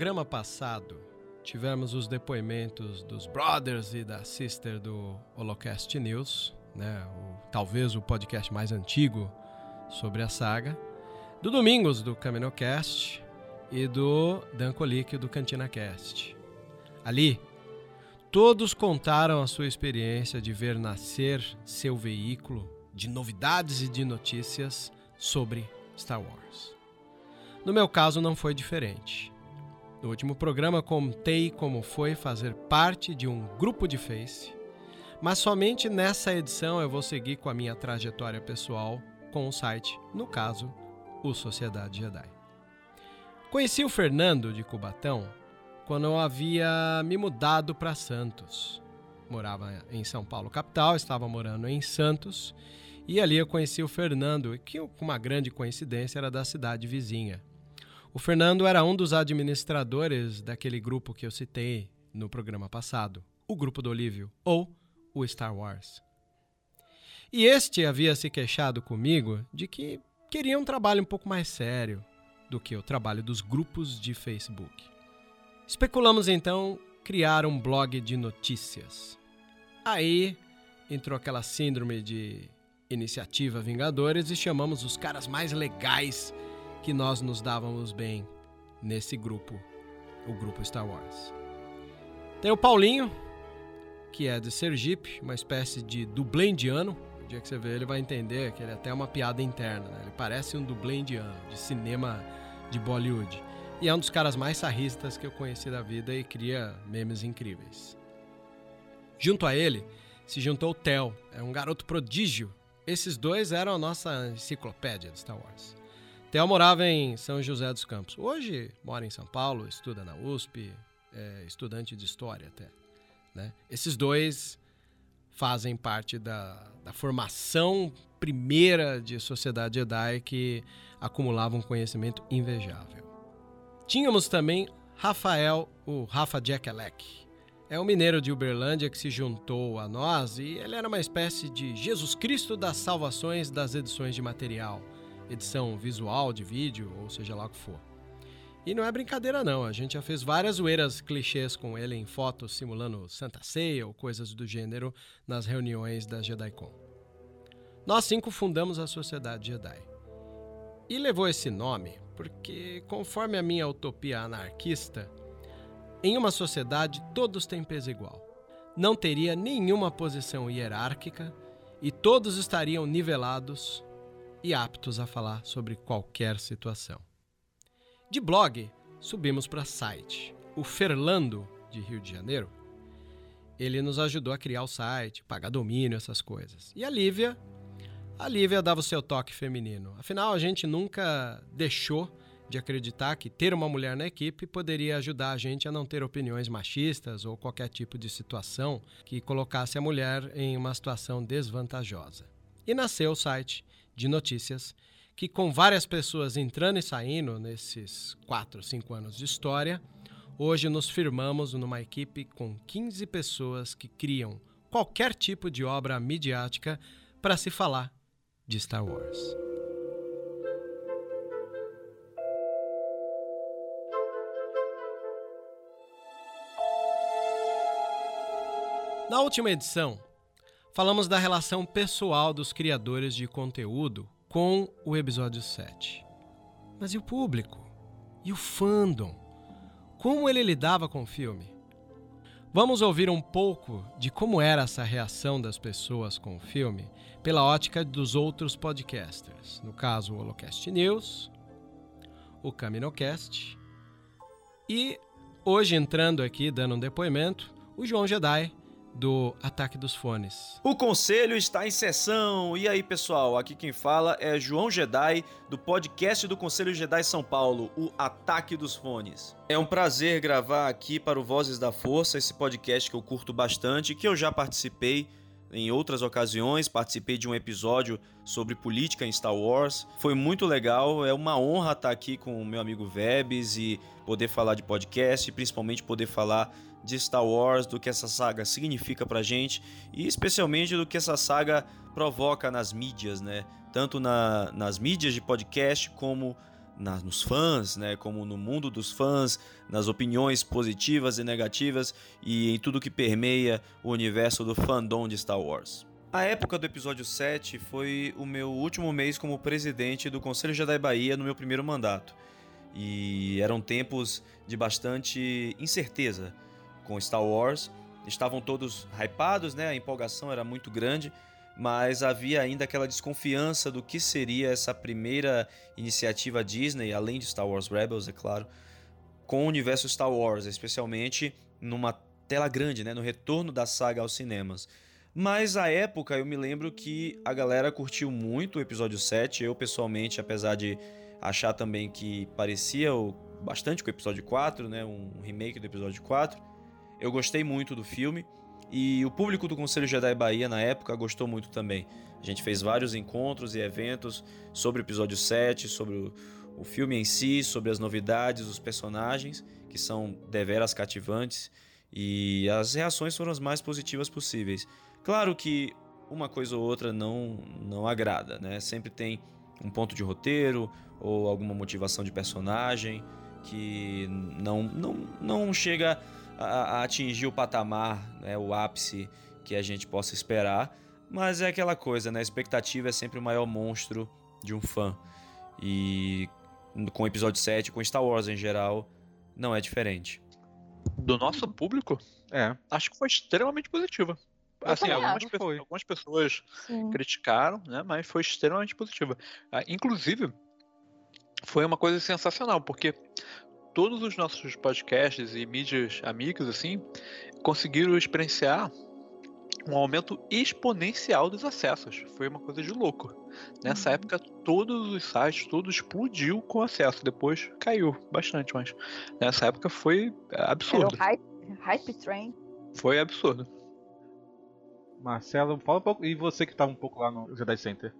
Programa passado, tivemos os depoimentos dos brothers e da sister do Holocast News, né? O, talvez o podcast mais antigo sobre a saga, do Domingos do Caminocast e do Dan Colic do CantinaCast. Ali, todos contaram a sua experiência de ver nascer seu veículo de novidades e de notícias sobre Star Wars. No meu caso, não foi diferente. No último programa contei como foi fazer parte de um grupo de Face, mas somente nessa edição eu vou seguir com a minha trajetória pessoal com o site, no caso, o Sociedade Jedi. Conheci o Fernando de Cubatão quando eu havia me mudado para Santos. Morava em São Paulo, capital, estava morando em Santos, e ali eu conheci o Fernando, que com uma grande coincidência era da cidade vizinha. O Fernando era um dos administradores daquele grupo que eu citei no programa passado, o Grupo do Olívio, ou o Star Wars. E este havia se queixado comigo de que queria um trabalho um pouco mais sério do que o trabalho dos grupos de Facebook. Especulamos então criar um blog de notícias. Aí entrou aquela síndrome de iniciativa Vingadores e chamamos os caras mais legais que nós nos dávamos bem nesse grupo, o grupo Star Wars. Tem o Paulinho, que é de Sergipe, uma espécie de dublê indiano. O dia que você vê ele vai entender que ele é até uma piada interna, né? Ele parece um dublê indiano, de cinema de Bollywood. E é um dos caras mais sarristas que eu conheci da vida e cria memes incríveis. Junto a ele se juntou o Theo, é um garoto prodígio. Esses dois eram a nossa enciclopédia de Star Wars. Theo morava em São José dos Campos. Hoje mora em São Paulo, estuda na USP, é estudante de história até. Né? Esses dois fazem parte da, da formação primeira de sociedade Jedi que acumulava um conhecimento invejável. Tínhamos também Rafael, o Rafa Jekelek. É um mineiro de Uberlândia que se juntou a nós e ele era uma espécie de Jesus Cristo das salvações das edições de material edição visual de vídeo, ou seja lá o que for. E não é brincadeira não, a gente já fez várias zoeiras clichês com ele em fotos simulando Santa Ceia ou coisas do gênero nas reuniões da JediCon. Nós cinco fundamos a Sociedade Jedi. E levou esse nome porque, conforme a minha utopia anarquista, em uma sociedade todos têm peso igual. Não teria nenhuma posição hierárquica e todos estariam nivelados e aptos a falar sobre qualquer situação. De blog, subimos para site. O Ferlando, de Rio de Janeiro, ele nos ajudou a criar o site, pagar domínio, essas coisas. E a Lívia, a Lívia dava o seu toque feminino. Afinal, a gente nunca deixou de acreditar que ter uma mulher na equipe poderia ajudar a gente a não ter opiniões machistas ou qualquer tipo de situação que colocasse a mulher em uma situação desvantajosa. E nasceu o site de notícias que, com várias pessoas entrando e saindo nesses 4, 5 anos de história, hoje nos firmamos numa equipe com 15 pessoas que criam qualquer tipo de obra midiática para se falar de Star Wars. Na última edição, falamos da relação pessoal dos criadores de conteúdo com o episódio 7. Mas e o público? E o fandom? Como ele lidava com o filme? Vamos ouvir um pouco de como era essa reação das pessoas com o filme pela ótica dos outros podcasters. No caso, o Holocast News, o Caminocast e Hoje entrando aqui, dando um depoimento, o João Jedi, do Ataque dos Fones. O conselho está em sessão. E aí, pessoal? Aqui quem fala é João Jedi, do podcast do Conselho Jedi São Paulo, o Ataque dos Fones. É um prazer gravar aqui para o Vozes da Força, esse podcast que eu curto bastante, que eu já participei em outras ocasiões, participei de um episódio sobre política em Star Wars. Foi muito legal, é uma honra estar aqui com o meu amigo Vebs e poder falar de podcast, principalmente poder falar de Star Wars, do que essa saga significa pra gente e especialmente do que essa saga provoca nas mídias, né? Tanto na, nas mídias de podcast como nos fãs, né? Como no mundo dos fãs, nas opiniões positivas e negativas e em tudo que permeia o universo do fandom de Star Wars. A época do episódio 7 foi o meu último mês como presidente do Conselho Jedi Bahia no meu primeiro mandato. E eram tempos de bastante incerteza com Star Wars. Estavam todos hypados, né? A empolgação era muito grande, mas havia ainda aquela desconfiança do que seria essa primeira iniciativa Disney, além de Star Wars Rebels, é claro, com o universo Star Wars, especialmente numa tela grande, né? No retorno da saga aos cinemas. Mas à época eu me lembro que a galera curtiu muito o episódio 7. Eu pessoalmente, apesar de achar também que parecia bastante com o episódio 4, né? Um remake do episódio 4. Eu gostei muito do filme e o público do Conselho Jedi Bahia na época gostou muito também. A gente fez vários encontros e eventos sobre o episódio 7, sobre o, o filme em si, sobre as novidades, os personagens, que são deveras cativantes, e as reações foram as mais positivas possíveis. Claro que uma coisa ou outra não, não agrada, né? Sempre tem um ponto de roteiro ou alguma motivação de personagem que não, não, não chega a, a atingir o patamar, né, o ápice que a gente possa esperar. Mas é aquela coisa, né? A expectativa é sempre o maior monstro de um fã. E com o episódio 7, com Star Wars em geral, não é diferente. Do nosso público, é, acho que foi extremamente positiva. Assim, algumas, pe algumas, pessoas Sim. criticaram, né? Mas foi extremamente positiva. Ah, inclusive, foi uma coisa sensacional, porque todos os nossos podcasts e mídias amigas assim conseguiram experienciar um aumento exponencial dos acessos. Foi uma coisa de louco. Nessa uhum. época, todos os sites, tudo explodiu com acesso. Depois caiu bastante, mas nessa época foi absurdo. Era hype, hype train. Foi absurdo. Marcelo, fala um pouco. E você que estava um pouco lá no Jedi Center?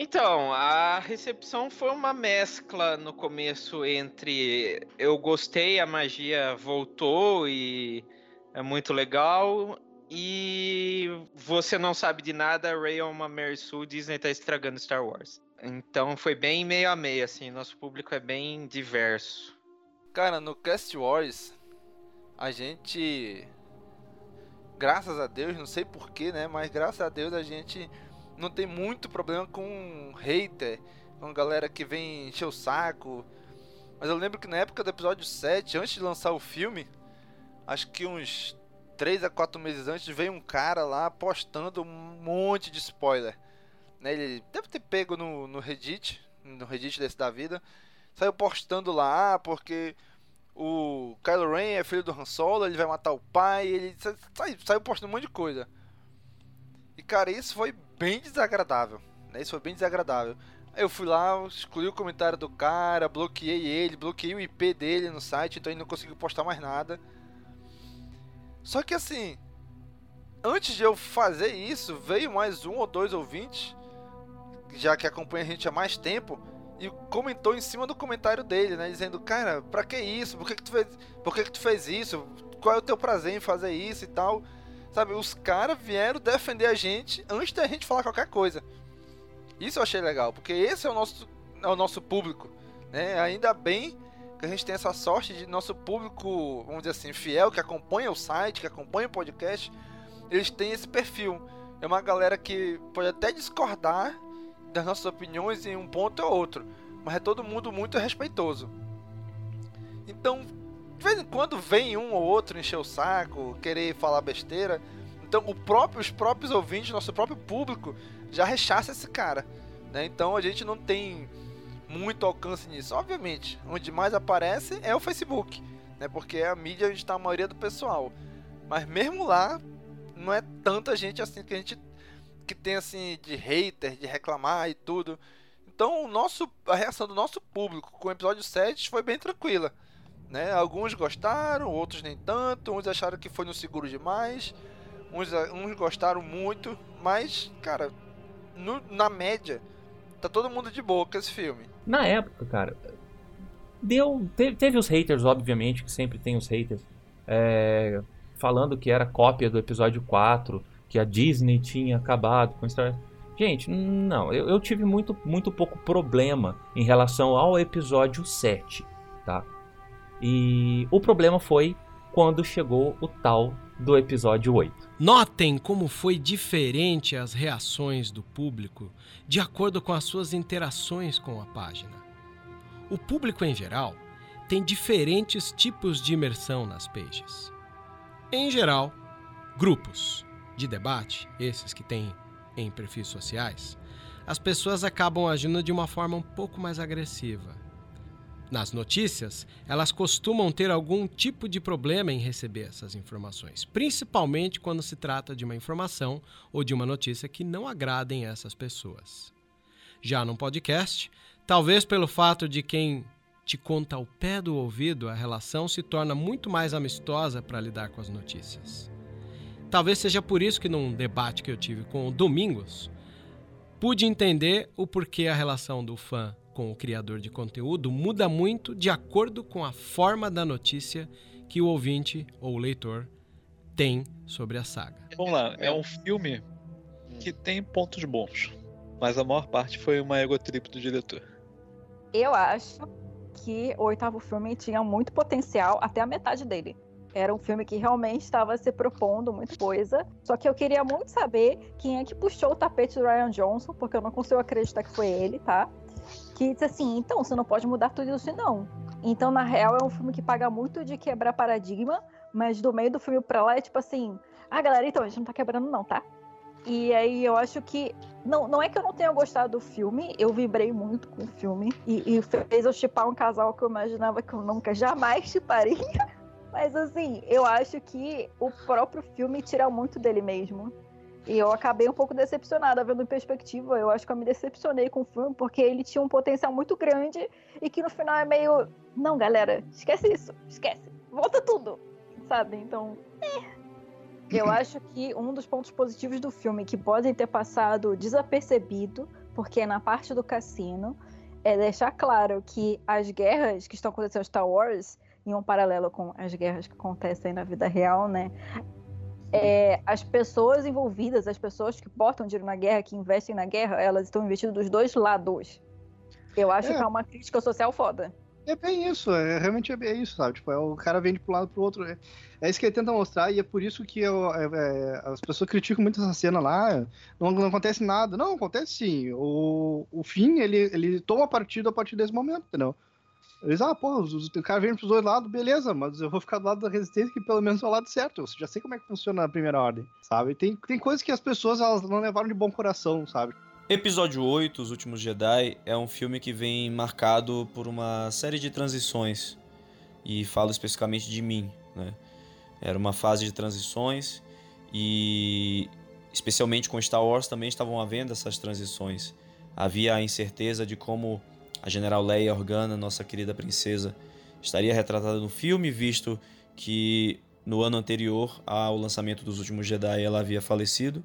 Então, a recepção foi uma mescla no começo entre eu gostei, a magia voltou e é muito legal, e você não sabe de nada, Ray é uma Mary Sue, Disney tá estragando Star Wars. Então foi bem meio a meio, assim, nosso público é bem diverso. Cara, no Cast Wars, a gente. Graças a Deus, não sei porquê, né? Mas graças a Deus a gente não tem muito problema com hater, com galera que vem encher o saco. Mas eu lembro que na época do episódio 7, antes de lançar o filme, acho que uns 3 a 4 meses antes, veio um cara lá postando um monte de spoiler. Né? Ele deve ter pego no, no Reddit, no Reddit desse da vida, saiu postando lá, ah, porque o Kylo Ren é filho do Han Solo, ele vai matar o pai, ele saiu, postando um monte de coisa. E cara, isso foi bem desagradável. Né? Isso foi bem desagradável. Eu fui lá, excluí o comentário do cara, bloqueei ele, bloqueei o IP dele no site, então ele não conseguiu postar mais nada. Só que assim, antes de eu fazer isso, veio mais um ou dois ouvintes, já que acompanha a gente há mais tempo, e comentou em cima do comentário dele, né? Dizendo, cara, pra que isso? Por que, que, tu, fez, por que, que tu fez isso? Qual é o teu prazer em fazer isso e tal? Sabe, os caras vieram defender a gente antes da gente falar qualquer coisa. Isso eu achei legal, porque esse é o nosso, é o nosso público. Né? Ainda bem que a gente tem essa sorte de nosso público, vamos dizer assim, fiel, que acompanha o site, que acompanha o podcast, eles têm esse perfil. É uma galera que pode até discordar das nossas opiniões em um ponto ou outro, mas é todo mundo muito respeitoso. Então, de vez em quando vem um ou outro encher o saco, querer falar besteira. Então o próprio, os próprios ouvintes, nosso próprio público, já rechaça esse cara. Né? Então a gente não tem muito alcance nisso. Obviamente, onde mais aparece é o Facebook. né? Porque é a mídia onde está a maioria do pessoal. Mas mesmo lá, não é tanta gente assim que a gente que tem assim de hater, de reclamar e tudo. Então, o nosso a reação do nosso público com o episódio 7 foi bem tranquila, né? Alguns gostaram, outros nem tanto, uns acharam que foi no seguro demais, uns, uns gostaram muito, mas cara, no, na média tá todo mundo de boa com esse filme. Na época, cara, deu teve, teve os haters, obviamente, que sempre tem os haters. É, falando que era cópia do episódio 4, que a Disney tinha acabado com Star Gente, não, eu, eu, tive muito, muito pouco problema em relação ao episódio 7, tá? E o problema foi quando chegou o tal do episódio 8. Notem como foi diferente as reações do público de acordo com as suas interações com a página. O público em geral tem diferentes tipos de imersão nas pages. Em geral, grupos de debate, esses que têm em perfis sociais, as pessoas acabam agindo de uma forma um pouco mais agressiva. Nas notícias, elas costumam ter algum tipo de problema em receber essas informações, principalmente quando se trata de uma informação ou de uma notícia que não agradem essas pessoas. Já num podcast, talvez pelo fato de quem te conta ao pé do ouvido, a relação se torna muito mais amistosa para lidar com as notícias. Talvez seja por isso que num debate que eu tive com o Domingos, pude entender o porquê a relação do fã com o criador de conteúdo muda muito de acordo com a forma da notícia que o ouvinte ou o leitor tem sobre a saga. Vamos lá, é um filme que tem pontos bons, mas a maior parte foi uma egotrip do diretor. Eu acho que o oitavo filme tinha muito potencial até a metade dele. Era um filme que realmente estava se propondo muita coisa. Só que eu queria muito saber quem é que puxou o tapete do Ryan Johnson, porque eu não consigo acreditar que foi ele, tá? Que disse assim: então, você não pode mudar tudo isso, não. Então, na real, é um filme que paga muito de quebrar paradigma, mas do meio do filme pra lá é tipo assim: ah, galera, então, a gente não tá quebrando, não, tá? E aí eu acho que. Não, não é que eu não tenha gostado do filme, eu vibrei muito com o filme. E, e fez eu chipar um casal que eu imaginava que eu nunca jamais chiparia. Mas assim, eu acho que o próprio filme tira muito dele mesmo. E eu acabei um pouco decepcionada vendo em perspectiva. Eu acho que eu me decepcionei com o filme porque ele tinha um potencial muito grande e que no final é meio. Não, galera, esquece isso, esquece. Volta tudo, sabe? Então. É. Eu acho que um dos pontos positivos do filme que podem ter passado desapercebido, porque é na parte do cassino, é deixar claro que as guerras que estão acontecendo em Star Wars, em um paralelo com as guerras que acontecem na vida real, né? É, as pessoas envolvidas, as pessoas que botam dinheiro na guerra, que investem na guerra, elas estão investindo dos dois lados. Eu acho é. que é uma crítica social foda. É bem isso, é, realmente é bem isso, sabe? Tipo, é, o cara vende pro lado pro outro. É, é isso que ele tenta mostrar, e é por isso que eu, é, é, as pessoas criticam muito essa cena lá. Não, não acontece nada. Não, acontece sim. O, o fim, ele, ele toma partido a partir desse momento, entendeu? Eles, ah, pô, o cara vem pros dois lados, beleza, mas eu vou ficar do lado da resistência que pelo menos é o lado certo. Eu já sei como é que funciona a primeira ordem, sabe? Tem, tem coisas que as pessoas elas não levaram de bom coração, sabe? Episódio 8, Os Últimos Jedi, é um filme que vem marcado por uma série de transições. E falo especificamente de mim, né? Era uma fase de transições e especialmente com Star Wars também estavam havendo essas transições. Havia a incerteza de como a General Leia Organa, nossa querida princesa, estaria retratada no filme, visto que no ano anterior ao lançamento dos Últimos Jedi ela havia falecido.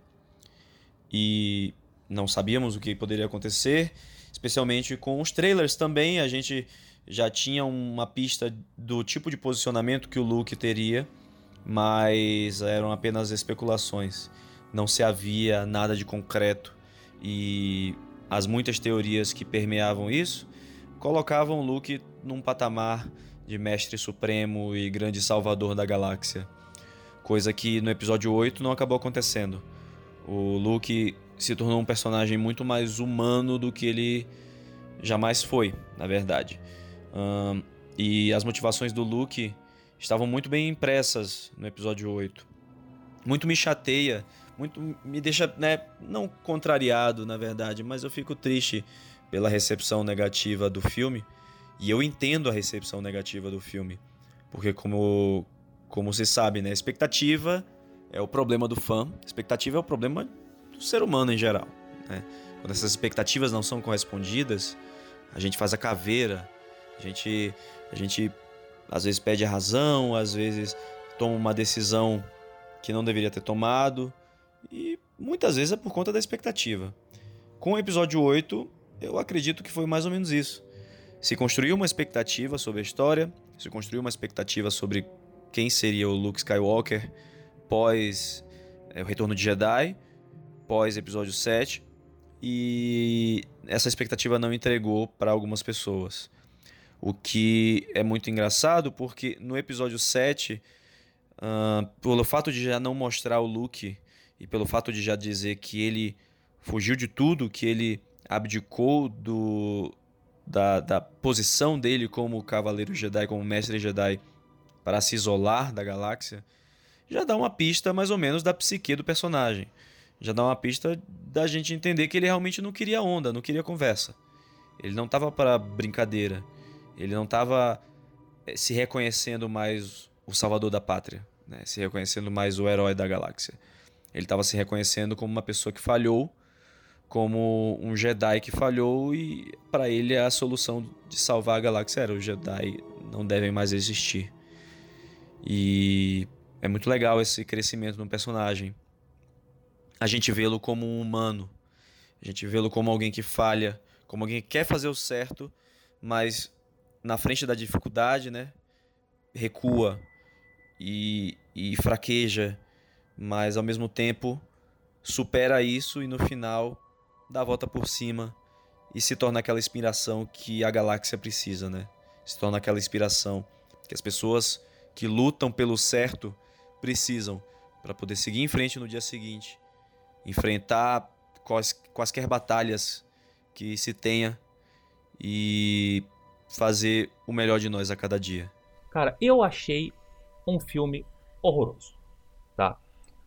E não sabíamos o que poderia acontecer, especialmente com os trailers também. A gente já tinha uma pista do tipo de posicionamento que o Luke teria, mas eram apenas especulações. Não se havia nada de concreto e as muitas teorias que permeavam isso colocavam Luke num patamar de mestre supremo e grande salvador da galáxia. Coisa que no episódio 8 não acabou acontecendo. O Luke se tornou um personagem muito mais humano do que ele jamais foi, na verdade. Um, e as motivações do Luke estavam muito bem impressas no episódio 8. Muito me chateia, muito me deixa, né, não contrariado, na verdade, mas eu fico triste pela recepção negativa do filme. E eu entendo a recepção negativa do filme, Porque como, como você sabe, né, expectativa é o problema do fã, expectativa é o problema do ser humano em geral. Né? Quando essas expectativas não são correspondidas, a gente faz a caveira, a gente, a gente às vezes pede a razão, às vezes toma uma decisão que não deveria ter tomado, e muitas vezes é por conta da expectativa. Com o episódio 8, eu acredito que foi mais ou menos isso. Se construiu uma expectativa sobre a história, se construiu uma expectativa sobre quem seria o Luke Skywalker pós é, o Retorno de Jedi, pós episódio 7, e essa expectativa não entregou para algumas pessoas. O que é muito engraçado porque no episódio 7, uh, pelo fato de já não mostrar o Luke e pelo fato de já dizer que ele fugiu de tudo, que ele abdicou do, da, da posição dele como Cavaleiro Jedi, como Mestre Jedi, para se isolar da galáxia, já dá uma pista mais ou menos da psique do personagem. Já dá uma pista da gente entender que ele realmente não queria onda, não queria conversa. Ele não estava para brincadeira. Ele não estava eh, se reconhecendo mais o salvador da pátria, né? se reconhecendo mais o herói da galáxia. Ele estava se reconhecendo como uma pessoa que falhou como um Jedi que falhou e para ele a solução de salvar a galáxia era os Jedi não devem mais existir. E é muito legal esse crescimento no personagem. A gente vê-lo como um humano, a gente vê-lo como alguém que falha, como alguém que quer fazer o certo, mas na frente da dificuldade, né, recua e, e fraqueja, mas ao mesmo tempo supera isso e no final dá a volta por cima e se torna aquela inspiração que a galáxia precisa, né? Se torna aquela inspiração que as pessoas que lutam pelo certo precisam para poder seguir em frente no dia seguinte, enfrentar quais, quaisquer batalhas que se tenha e fazer o melhor de nós a cada dia. Cara, eu achei um filme horroroso, tá?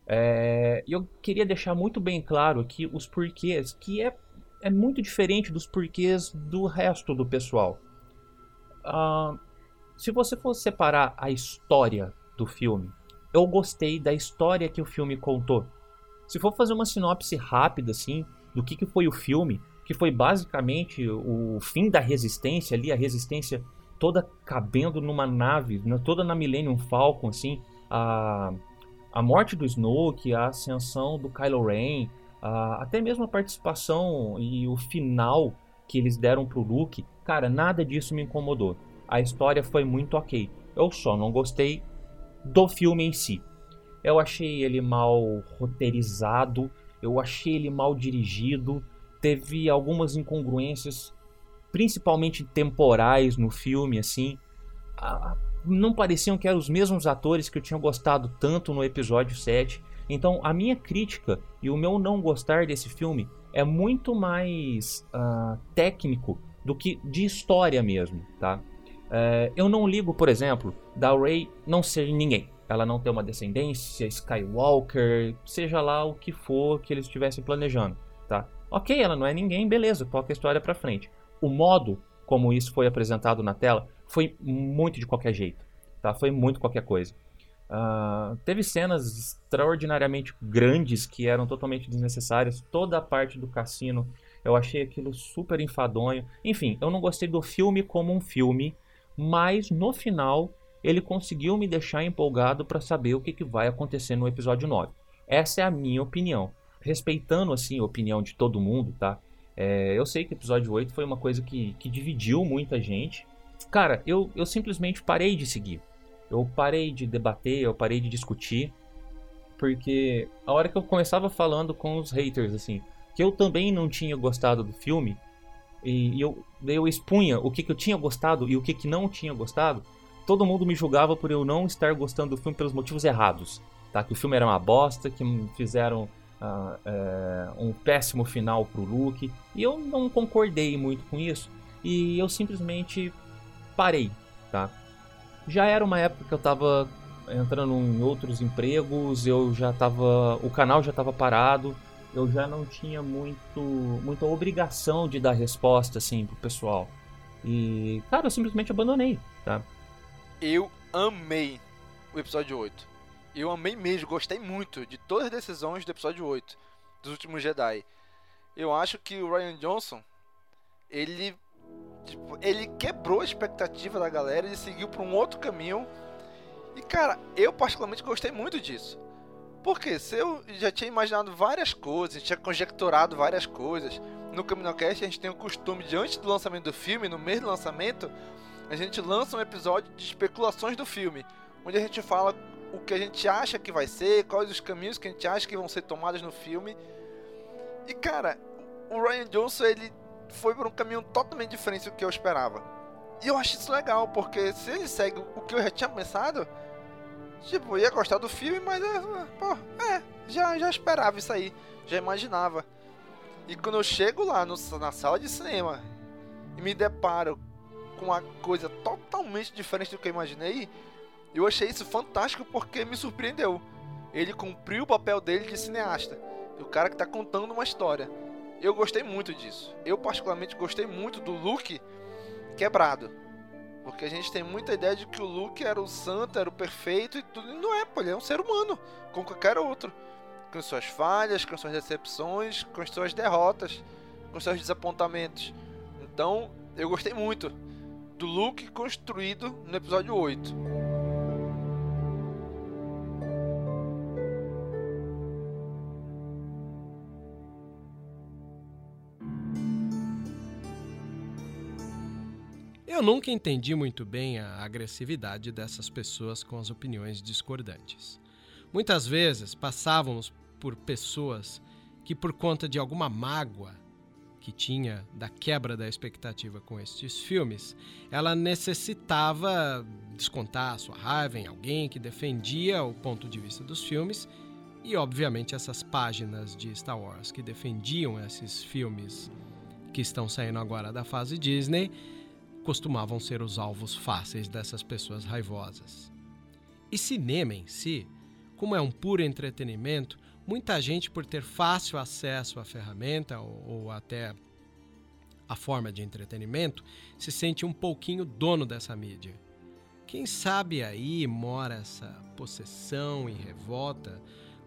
É, eu queria deixar muito bem claro aqui os porquês, que é, é muito diferente dos porquês do resto do pessoal. Uh, se você for separar a história do filme, eu gostei da história que o filme contou. Se for fazer uma sinopse rápida, assim, do que, que foi o filme, que foi basicamente o fim da resistência ali, a resistência toda cabendo numa nave, né, toda na Millennium Falcon, assim, a a morte do Snoke, a ascensão do Kylo Ren, a, até mesmo a participação e o final que eles deram pro Luke, cara, nada disso me incomodou. A história foi muito ok. Eu só não gostei do filme em si. Eu achei ele mal roteirizado, eu achei ele mal dirigido, teve algumas incongruências, principalmente temporais no filme, assim. A, não pareciam que eram os mesmos atores que eu tinha gostado tanto no episódio 7. Então, a minha crítica e o meu não gostar desse filme é muito mais uh, técnico do que de história mesmo, tá? Uh, eu não ligo, por exemplo, da Rey não ser ninguém. Ela não ter uma descendência, Skywalker, seja lá o que for que eles estivessem planejando, tá? Ok, ela não é ninguém, beleza, toca a história pra frente. O modo como isso foi apresentado na tela foi muito de qualquer jeito, tá? Foi muito qualquer coisa. Uh, teve cenas extraordinariamente grandes que eram totalmente desnecessárias. Toda a parte do cassino eu achei aquilo super enfadonho. Enfim, eu não gostei do filme como um filme, mas no final ele conseguiu me deixar empolgado para saber o que, que vai acontecer no episódio 9. Essa é a minha opinião. Respeitando assim a opinião de todo mundo, tá? É, eu sei que o episódio 8 foi uma coisa que, que dividiu muita gente. Cara, eu, eu simplesmente parei de seguir. Eu parei de debater, eu parei de discutir. Porque a hora que eu começava falando com os haters, assim, que eu também não tinha gostado do filme, e, eu, eu expunha o que, que eu tinha gostado e o que, que não tinha gostado, todo mundo me julgava por eu não estar gostando do filme pelos motivos errados. Tá? Que o filme era uma bosta, que fizeram uh, uh, um péssimo final pro Luke. E eu não concordei muito com isso. E eu simplesmente parei, tá? Já era uma época que eu tava entrando em outros empregos, eu já tava, o canal já tava parado, eu já não tinha muito muita obrigação de dar resposta assim pro pessoal. E, cara, eu simplesmente abandonei, tá? Eu amei o episódio 8. Eu amei mesmo, gostei muito de todas as decisões do episódio 8 dos últimos Jedi. Eu acho que o Ryan Johnson, ele tipo, ele quebrou a expectativa da galera, ele seguiu para um outro caminho. E cara, eu particularmente gostei muito disso. Porque se eu já tinha imaginado várias coisas, tinha conjecturado várias coisas, no CaminoCast a gente tem o costume de antes do lançamento do filme, no mês do lançamento, a gente lança um episódio de especulações do filme, onde a gente fala o que a gente acha que vai ser, quais os caminhos que a gente acha que vão ser tomados no filme. E cara, o Ryan Johnson ele foi por um caminho totalmente diferente do que eu esperava. E eu acho isso legal, porque se ele segue o que eu já tinha pensado, tipo, eu ia gostar do filme, mas pô, é, já, já esperava isso aí, já imaginava. E quando eu chego lá no, na sala de cinema e me deparo com uma coisa totalmente diferente do que eu imaginei, eu achei isso fantástico porque me surpreendeu. Ele cumpriu o papel dele de cineasta, o cara que está contando uma história. Eu gostei muito disso. Eu particularmente gostei muito do Luke quebrado. Porque a gente tem muita ideia de que o Luke era o santo, era o perfeito e tudo. E não é, pô, ele é um ser humano, como qualquer outro com suas falhas, com suas decepções, com suas derrotas, com seus desapontamentos. Então, eu gostei muito do look construído no episódio 8. Eu nunca entendi muito bem a agressividade dessas pessoas com as opiniões discordantes. Muitas vezes passávamos por pessoas que, por conta de alguma mágoa que tinha da quebra da expectativa com estes filmes, ela necessitava descontar sua raiva em alguém que defendia o ponto de vista dos filmes. E, obviamente, essas páginas de Star Wars que defendiam esses filmes que estão saindo agora da fase Disney costumavam ser os alvos fáceis dessas pessoas raivosas. E cinema em si como é um puro entretenimento, muita gente, por ter fácil acesso à ferramenta ou, ou até a forma de entretenimento, se sente um pouquinho dono dessa mídia. Quem sabe aí mora essa possessão e revolta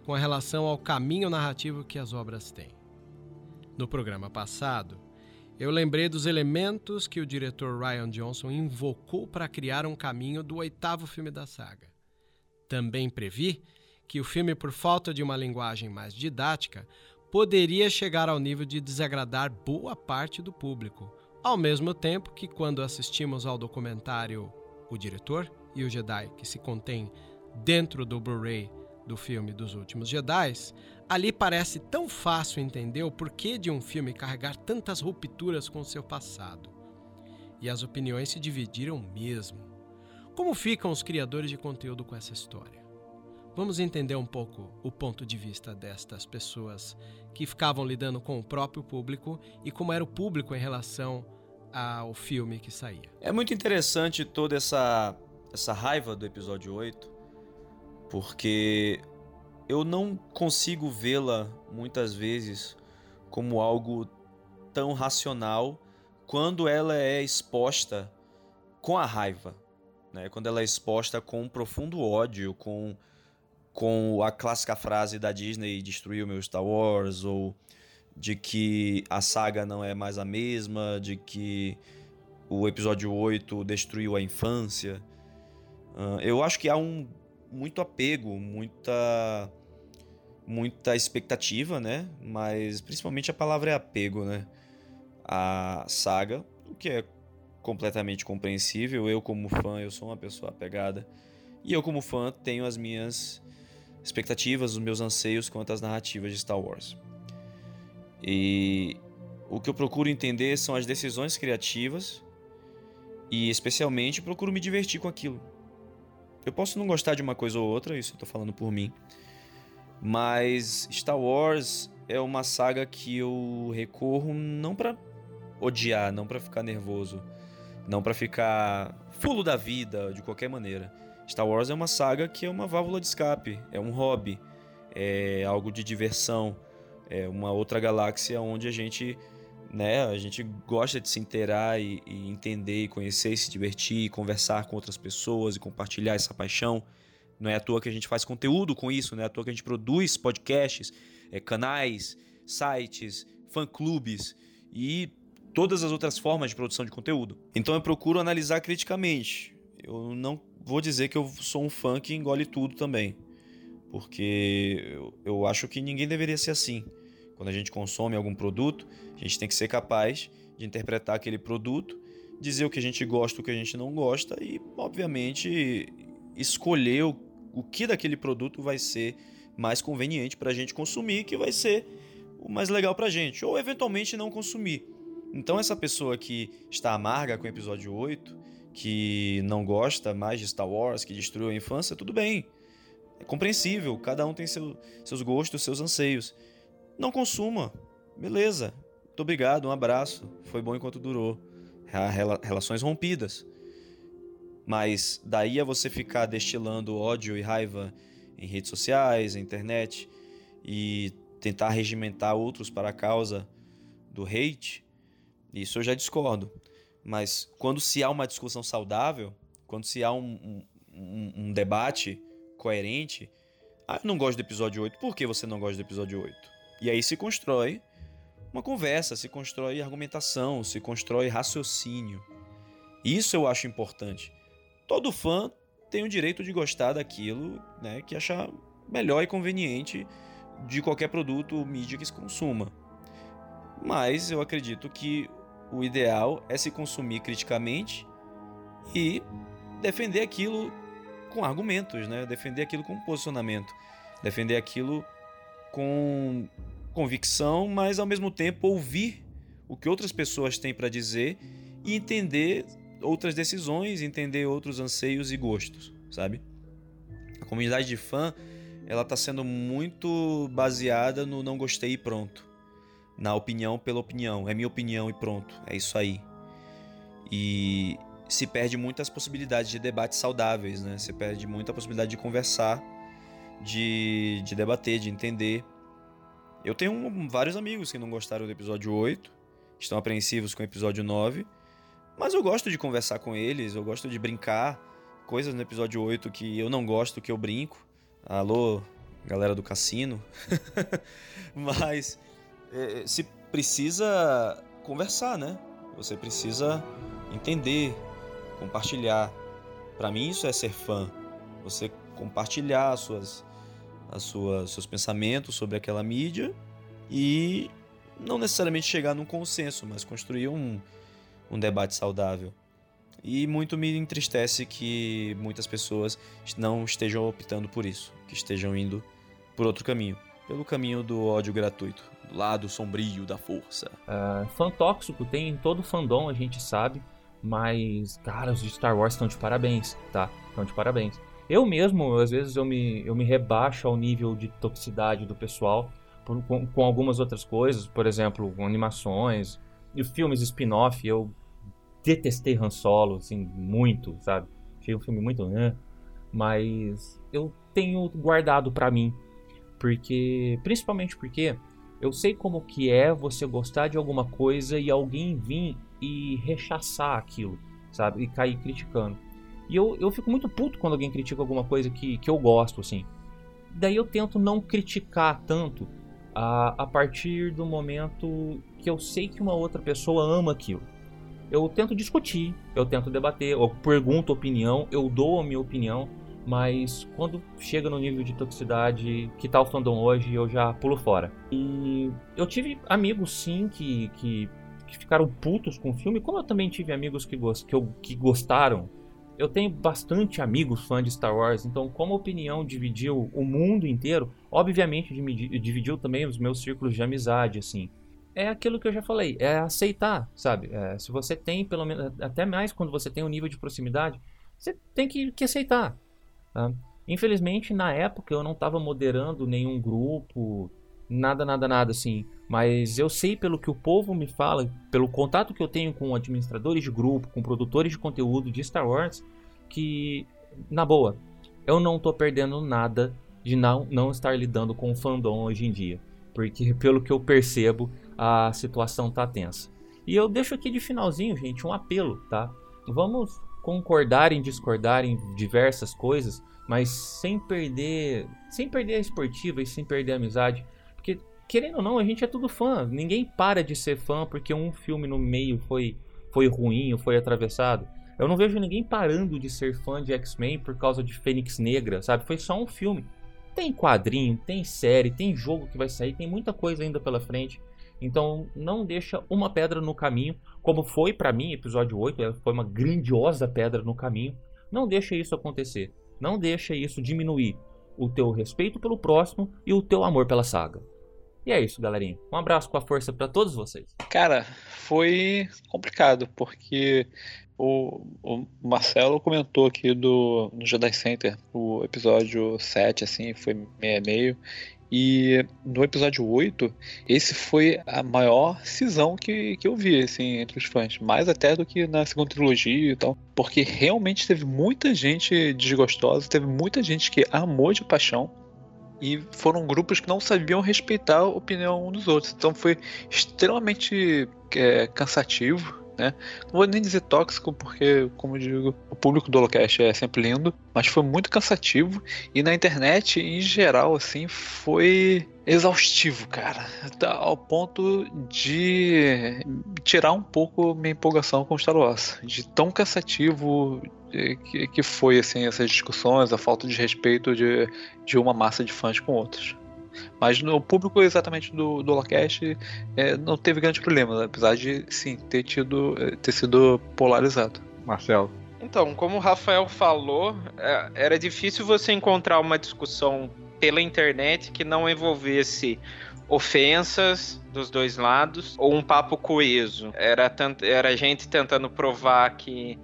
com relação ao caminho narrativo que as obras têm. No programa passado, eu lembrei dos elementos que o diretor Ryan Johnson invocou para criar um caminho do oitavo filme da saga. Também previ que o filme, por falta de uma linguagem mais didática, poderia chegar ao nível de desagradar boa parte do público, ao mesmo tempo que, quando assistimos ao documentário O Diretor e o Jedi, que se contém dentro do Blu-ray do filme dos Últimos Jedi, ali parece tão fácil entender o porquê de um filme carregar tantas rupturas com o seu passado. E as opiniões se dividiram mesmo. Como ficam os criadores de conteúdo com essa história? Vamos entender um pouco o ponto de vista destas pessoas que ficavam lidando com o próprio público e como era o público em relação ao filme que saía. É muito interessante toda essa, essa raiva do episódio 8, porque eu não consigo vê-la muitas vezes como algo tão racional quando ela é exposta com a raiva, né? quando ela é exposta com um profundo ódio, com com a clássica frase da Disney destruiu meu Star Wars ou de que a saga não é mais a mesma, de que o episódio 8 destruiu a infância. Eu acho que há um muito apego, muita muita expectativa, né? Mas principalmente a palavra é apego, né? A saga, o que é completamente compreensível. Eu como fã, eu sou uma pessoa apegada. E eu como fã tenho as minhas expectativas, os meus anseios quanto às narrativas de Star Wars. E o que eu procuro entender são as decisões criativas e, especialmente, procuro me divertir com aquilo. Eu posso não gostar de uma coisa ou outra, isso eu tô falando por mim, mas Star Wars é uma saga que eu recorro não para odiar, não para ficar nervoso, não para ficar fulo da vida de qualquer maneira Star Wars é uma saga que é uma válvula de escape, é um hobby, é algo de diversão, é uma outra galáxia onde a gente né? A gente gosta de se inteirar e, e entender, e conhecer, e se divertir, e conversar com outras pessoas e compartilhar essa paixão. Não é à toa que a gente faz conteúdo com isso, não é à toa que a gente produz podcasts, é, canais, sites, fã-clubes e todas as outras formas de produção de conteúdo. Então eu procuro analisar criticamente. Eu não vou dizer que eu sou um fã que engole tudo também, porque eu, eu acho que ninguém deveria ser assim. Quando a gente consome algum produto, a gente tem que ser capaz de interpretar aquele produto, dizer o que a gente gosta, o que a gente não gosta e, obviamente, escolher o, o que daquele produto vai ser mais conveniente para a gente consumir, que vai ser o mais legal para a gente, ou eventualmente não consumir. Então, essa pessoa que está amarga com o episódio 8, que não gosta mais de Star Wars, que destruiu a infância, tudo bem. É compreensível, cada um tem seu, seus gostos, seus anseios. Não consuma. Beleza. Muito obrigado, um abraço. Foi bom enquanto durou. Relações rompidas. Mas daí a você ficar destilando ódio e raiva em redes sociais, na internet e tentar regimentar outros para a causa do hate, isso eu já discordo. Mas quando se há uma discussão saudável, quando se há um, um, um debate coerente, ah, eu não gosto do episódio 8, por que você não gosta do episódio 8? E aí se constrói uma conversa, se constrói argumentação, se constrói raciocínio. Isso eu acho importante. Todo fã tem o direito de gostar daquilo né, que achar melhor e conveniente de qualquer produto ou mídia que se consuma. Mas eu acredito que o ideal é se consumir criticamente e defender aquilo com argumentos, né? defender aquilo com posicionamento, defender aquilo com convicção, mas ao mesmo tempo ouvir o que outras pessoas têm para dizer e entender outras decisões, entender outros anseios e gostos, sabe? A comunidade de fã, ela tá sendo muito baseada no não gostei e pronto. Na opinião pela opinião, é minha opinião e pronto, é isso aí. E se perde muitas possibilidades de debates saudáveis, né? Se perde muita possibilidade de conversar, de, de debater, de entender eu tenho um, vários amigos que não gostaram do episódio 8, estão apreensivos com o episódio 9, mas eu gosto de conversar com eles, eu gosto de brincar. Coisas no episódio 8 que eu não gosto, que eu brinco. Alô, galera do cassino. mas é, se precisa conversar, né? Você precisa entender, compartilhar. Para mim isso é ser fã. Você compartilhar suas as suas, seus pensamentos sobre aquela mídia e não necessariamente chegar num consenso, mas construir um, um debate saudável. E muito me entristece que muitas pessoas não estejam optando por isso, que estejam indo por outro caminho pelo caminho do ódio gratuito, do lado sombrio da força. Uh, fã tóxico tem em todo fandom, a gente sabe, mas, cara, os de Star Wars estão de parabéns, tá? Estão de parabéns. Eu mesmo, às vezes, eu me, eu me rebaixo ao nível de toxicidade do pessoal por, com, com, algumas outras coisas, por exemplo, animações e filmes spin-off. Eu detestei Han Solo, assim, muito, sabe? Achei um filme muito. Né? Mas eu tenho guardado para mim. Porque. Principalmente porque eu sei como que é você gostar de alguma coisa e alguém vir e rechaçar aquilo, sabe? E cair criticando. E eu, eu fico muito puto quando alguém critica alguma coisa que, que eu gosto, assim. Daí eu tento não criticar tanto a, a partir do momento que eu sei que uma outra pessoa ama aquilo. Eu tento discutir, eu tento debater, eu pergunto opinião, eu dou a minha opinião, mas quando chega no nível de toxicidade que tá o fandom hoje, eu já pulo fora. E eu tive amigos sim que, que, que ficaram putos com o filme, como eu também tive amigos que, gost, que, eu, que gostaram eu tenho bastante amigos fãs de Star Wars, então como a opinião dividiu o mundo inteiro, obviamente dividiu também os meus círculos de amizade, assim. É aquilo que eu já falei, é aceitar, sabe? É, se você tem, pelo menos, até mais quando você tem um nível de proximidade, você tem que, que aceitar. Tá? Infelizmente, na época, eu não estava moderando nenhum grupo, nada, nada, nada assim. Mas eu sei pelo que o povo me fala, pelo contato que eu tenho com administradores de grupo, com produtores de conteúdo de Star Wars, que, na boa, eu não tô perdendo nada de não, não estar lidando com o fandom hoje em dia. Porque pelo que eu percebo, a situação tá tensa. E eu deixo aqui de finalzinho, gente, um apelo, tá? Vamos concordar em discordar em diversas coisas, mas sem perder, sem perder a esportiva e sem perder a amizade, porque querendo ou não, a gente é tudo fã. Ninguém para de ser fã porque um filme no meio foi foi ruim foi atravessado. Eu não vejo ninguém parando de ser fã de X-Men por causa de Fênix Negra, sabe? Foi só um filme. Tem quadrinho, tem série, tem jogo que vai sair, tem muita coisa ainda pela frente. Então não deixa uma pedra no caminho, como foi para mim episódio 8, foi uma grandiosa pedra no caminho. Não deixa isso acontecer. Não deixa isso diminuir o teu respeito pelo próximo e o teu amor pela saga. E é isso, galerinha. Um abraço com a força para todos vocês. Cara, foi complicado, porque o, o, Marcelo comentou aqui do Jedi Center, o episódio 7, assim, foi meio meio. E no episódio 8, esse foi a maior cisão que, que eu vi, assim, entre os fãs. Mais até do que na segunda trilogia e tal. Porque realmente teve muita gente desgostosa, teve muita gente que amou de paixão e foram grupos que não sabiam respeitar a opinião um dos outros. Então foi extremamente é, cansativo. Né? Não vou nem dizer tóxico, porque, como digo, o público do Holocast é sempre lindo, mas foi muito cansativo e na internet, em geral, assim, foi exaustivo, cara, tá ao ponto de tirar um pouco minha empolgação com Star Wars, de tão cansativo que, que foi assim essas discussões, a falta de respeito de, de uma massa de fãs com outros. Mas no público exatamente do, do Holocast é, não teve grande problema, apesar de sim ter tido é, ter sido polarizado. Marcelo. Então, como o Rafael falou, é, era difícil você encontrar uma discussão pela internet que não envolvesse ofensas dos dois lados ou um papo coeso. Era, tant, era gente tentando provar que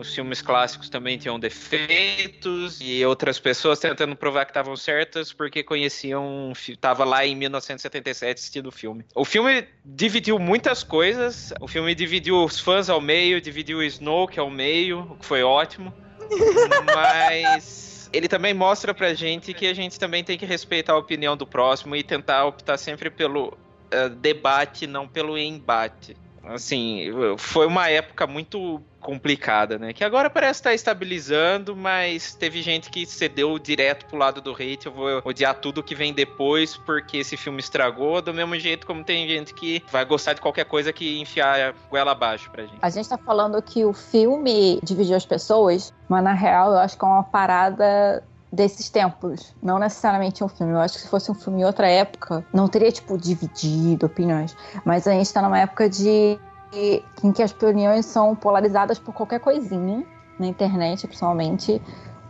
os filmes clássicos também tinham defeitos e outras pessoas tentando provar que estavam certas porque conheciam, tava lá em 1977 assistindo o filme. O filme dividiu muitas coisas. O filme dividiu os fãs ao meio, dividiu o Snoke ao meio, o que foi ótimo. Mas ele também mostra pra gente que a gente também tem que respeitar a opinião do próximo e tentar optar sempre pelo uh, debate, não pelo embate. Assim, foi uma época muito complicada, né? Que agora parece estar estabilizando, mas teve gente que cedeu direto pro lado do hate. Eu vou odiar tudo que vem depois porque esse filme estragou, do mesmo jeito como tem gente que vai gostar de qualquer coisa que enfiar goela abaixo pra gente. A gente tá falando que o filme dividiu as pessoas, mas na real eu acho que é uma parada desses tempos, não necessariamente um filme. Eu acho que se fosse um filme em outra época, não teria, tipo, dividido opiniões. Mas a gente tá numa época de em que as opiniões são polarizadas por qualquer coisinha, na internet, principalmente.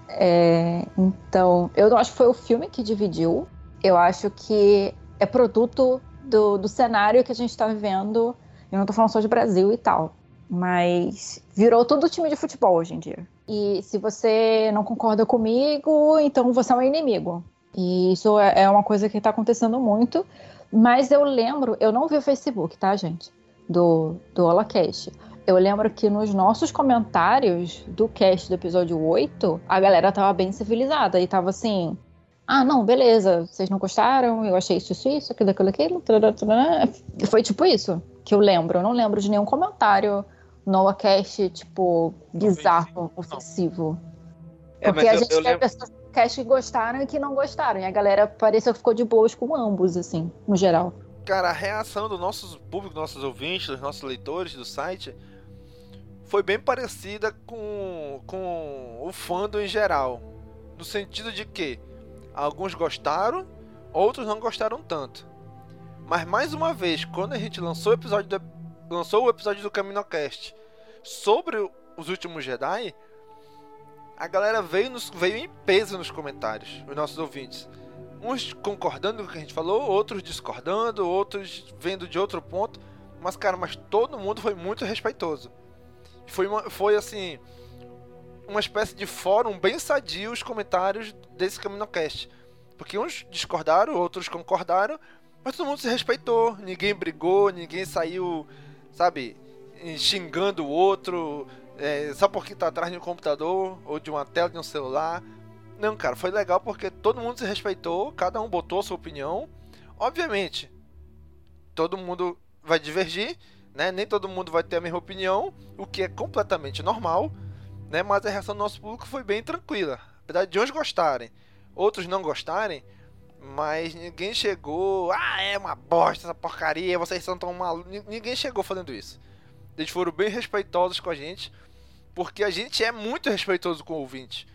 É, então, eu não acho que foi o filme que dividiu. Eu acho que é produto do, do cenário que a gente está vivendo. Eu não tô falando só de Brasil e tal. Mas virou tudo time de futebol hoje em dia. E se você não concorda comigo, então você é um inimigo. E isso é, é uma coisa que está acontecendo muito. Mas eu lembro, eu não vi o Facebook, tá, gente? Do, do Holocast. Eu lembro que nos nossos comentários do cast do episódio 8, a galera tava bem civilizada e tava assim: ah, não, beleza, vocês não gostaram, eu achei isso, isso, isso, aquilo, aquilo, aquilo. Foi tipo isso que eu lembro. Eu não lembro de nenhum comentário no cast, tipo, bizarro, ofensivo. É, Porque a gente eu, tem pessoas no cast que gostaram e que não gostaram. E a galera pareceu que ficou de boas com ambos, assim, no geral. Cara, a reação do nosso público, dos nossos ouvintes, dos nossos leitores do site foi bem parecida com, com o fandom em geral. No sentido de que alguns gostaram, outros não gostaram tanto. Mas mais uma vez, quando a gente lançou o episódio do, lançou o episódio do Caminocast sobre os últimos Jedi, a galera veio, nos, veio em peso nos comentários, os nossos ouvintes. Uns concordando com o que a gente falou, outros discordando, outros vendo de outro ponto. Mas, cara, mas todo mundo foi muito respeitoso. Foi, uma, foi assim, uma espécie de fórum bem sadio os comentários desse Caminocast. Porque uns discordaram, outros concordaram, mas todo mundo se respeitou, ninguém brigou, ninguém saiu, sabe, xingando o outro é, só porque tá atrás de um computador ou de uma tela de um celular. Não, cara, foi legal porque todo mundo se respeitou, cada um botou sua opinião. Obviamente, todo mundo vai divergir, né? Nem todo mundo vai ter a mesma opinião, o que é completamente normal, né? Mas a reação do nosso público foi bem tranquila. Apesar de uns gostarem, outros não gostarem, mas ninguém chegou, ah, é uma bosta essa porcaria, vocês são tão malucos. Ninguém chegou fazendo isso. Eles foram bem respeitosos com a gente, porque a gente é muito respeitoso com o ouvinte.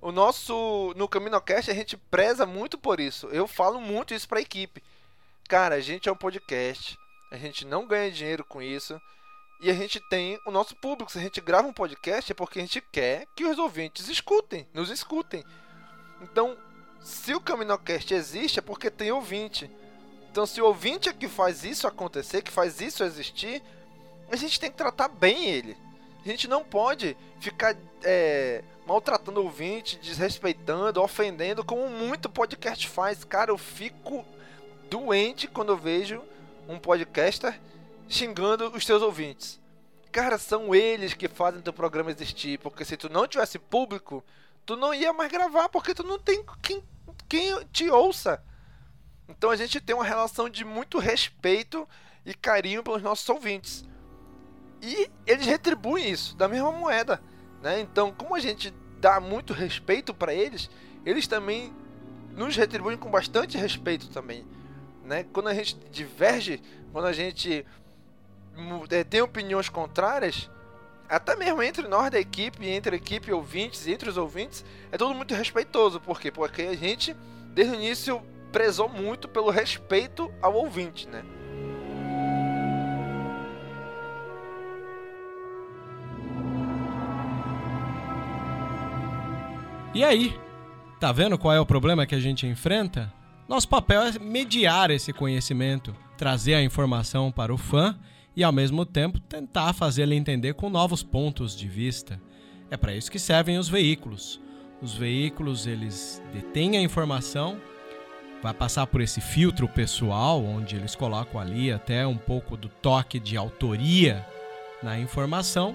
O nosso no CaminoCast a gente preza muito por isso. Eu falo muito isso para a equipe. Cara, a gente é um podcast, a gente não ganha dinheiro com isso. E a gente tem o nosso público. Se a gente grava um podcast é porque a gente quer que os ouvintes escutem, nos escutem. Então, se o CaminoCast existe é porque tem ouvinte. Então, se o ouvinte é que faz isso acontecer, que faz isso existir, a gente tem que tratar bem ele. A gente não pode ficar é, maltratando o ouvinte, desrespeitando, ofendendo, como muito podcast faz. Cara, eu fico doente quando eu vejo um podcaster xingando os teus ouvintes. Cara, são eles que fazem teu programa existir, porque se tu não tivesse público, tu não ia mais gravar porque tu não tem quem, quem te ouça. Então a gente tem uma relação de muito respeito e carinho pelos nossos ouvintes. E eles retribuem isso da mesma moeda, né? Então, como a gente dá muito respeito para eles, eles também nos retribuem com bastante respeito também, né? Quando a gente diverge, quando a gente é, tem opiniões contrárias, até mesmo entre nós da equipe, entre a equipe ouvintes, entre os ouvintes, é tudo muito respeitoso. Por quê? Porque a gente, desde o início, prezou muito pelo respeito ao ouvinte, né? E aí? Tá vendo qual é o problema que a gente enfrenta? Nosso papel é mediar esse conhecimento, trazer a informação para o fã e ao mesmo tempo tentar fazê-lo entender com novos pontos de vista. É para isso que servem os veículos. Os veículos eles detêm a informação, vai passar por esse filtro pessoal, onde eles colocam ali até um pouco do toque de autoria na informação.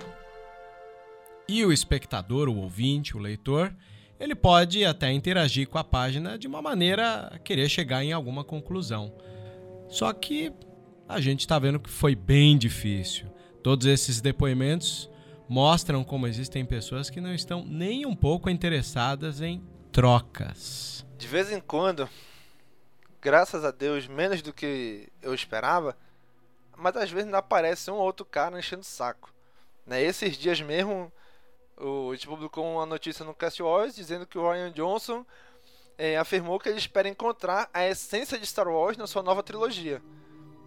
E o espectador, o ouvinte, o leitor, ele pode até interagir com a página de uma maneira a querer chegar em alguma conclusão. Só que a gente está vendo que foi bem difícil. Todos esses depoimentos mostram como existem pessoas que não estão nem um pouco interessadas em trocas. De vez em quando, graças a Deus, menos do que eu esperava, mas às vezes ainda aparece um ou outro cara enchendo o saco. Né? Esses dias mesmo, o, a gente publicou uma notícia no Cast Wars dizendo que o Ryan Johnson é, afirmou que ele espera encontrar a essência de Star Wars na sua nova trilogia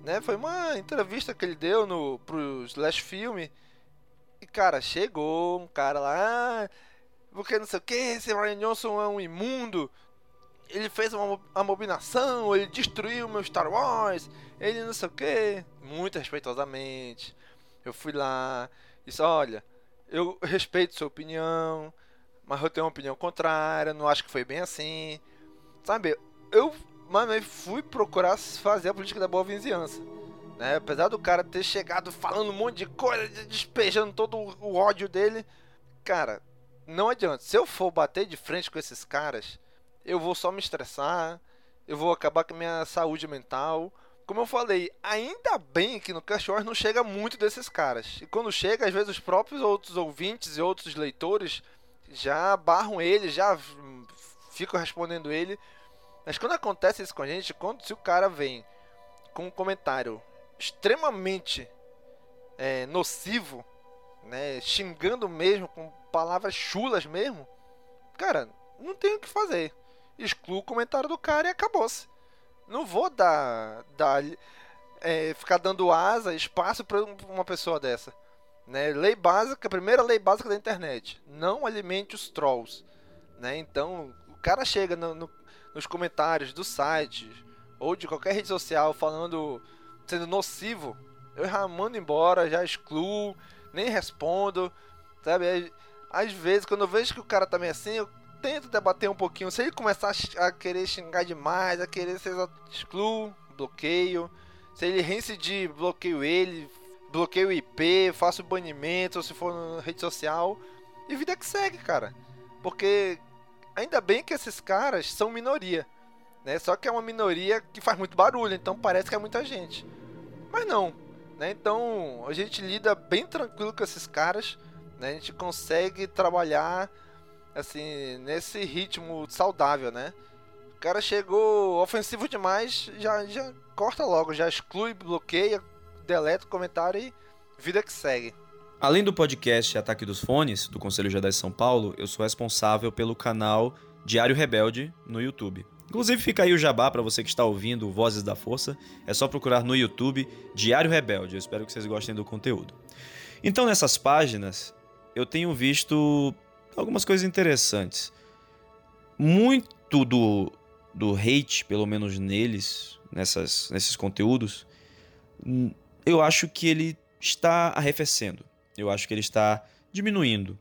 né? Foi uma entrevista que ele deu no pro Slash Film. E cara, chegou um cara lá, ah, porque não sei o que, esse Ryan Johnson é um imundo. Ele fez uma abominação, ele destruiu meu Star Wars, ele não sei o que. Muito respeitosamente. Eu fui lá, disse, olha, eu respeito sua opinião, mas eu tenho uma opinião contrária, não acho que foi bem assim. Sabe, eu Mano, eu fui procurar fazer a política da boa vizinhança. Né? Apesar do cara ter chegado falando um monte de coisa, despejando todo o ódio dele. Cara, não adianta. Se eu for bater de frente com esses caras, eu vou só me estressar, eu vou acabar com a minha saúde mental. Como eu falei, ainda bem que no Cast Wars não chega muito desses caras. E quando chega, às vezes os próprios outros ouvintes e outros leitores já barram ele, já ficam respondendo ele. Mas quando acontece isso com a gente, quando se o cara vem com um comentário extremamente é, nocivo, né, xingando mesmo, com palavras chulas mesmo, cara, não tem o que fazer. Excluo o comentário do cara e acabou-se. Não vou dar, dar é, ficar dando asa, espaço para uma pessoa dessa. Né? Lei básica, primeira lei básica da internet: não alimente os trolls. Né? Então, o cara chega no, no nos comentários do site ou de qualquer rede social falando sendo nocivo, eu já mando embora, já excluo, nem respondo, sabe? Às vezes, quando eu vejo que o cara tá meio assim, eu tento debater um pouquinho. Se ele começar a querer xingar demais, a querer ser excluo, bloqueio. Se ele reincidir, bloqueio ele, bloqueio o IP, faço banimento, se for na rede social. E vida que segue, cara. Porque Ainda bem que esses caras são minoria. Né? Só que é uma minoria que faz muito barulho, então parece que é muita gente. Mas não. Né? Então a gente lida bem tranquilo com esses caras. Né? A gente consegue trabalhar assim nesse ritmo saudável, né? O cara chegou ofensivo demais, já, já corta logo, já exclui, bloqueia, deleta o comentário e vida que segue. Além do podcast Ataque dos Fones, do Conselho Jedi São Paulo, eu sou responsável pelo canal Diário Rebelde no YouTube. Inclusive fica aí o jabá para você que está ouvindo Vozes da Força, é só procurar no YouTube Diário Rebelde. Eu espero que vocês gostem do conteúdo. Então nessas páginas eu tenho visto algumas coisas interessantes. Muito do, do hate, pelo menos neles, nessas, nesses conteúdos, hum, eu acho que ele está arrefecendo. Eu acho que ele está diminuindo.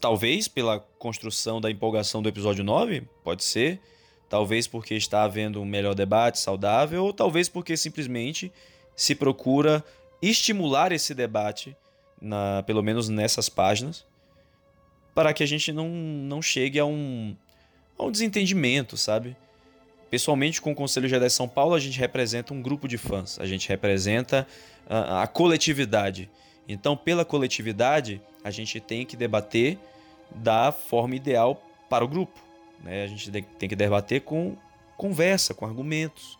Talvez pela construção da empolgação do episódio 9, pode ser. Talvez porque está havendo um melhor debate saudável, ou talvez porque simplesmente se procura estimular esse debate, na, pelo menos nessas páginas, para que a gente não, não chegue a um, a um desentendimento, sabe? Pessoalmente, com o Conselho Jedi São Paulo, a gente representa um grupo de fãs, a gente representa a, a coletividade. Então, pela coletividade, a gente tem que debater da forma ideal para o grupo. Né? A gente tem que debater com conversa, com argumentos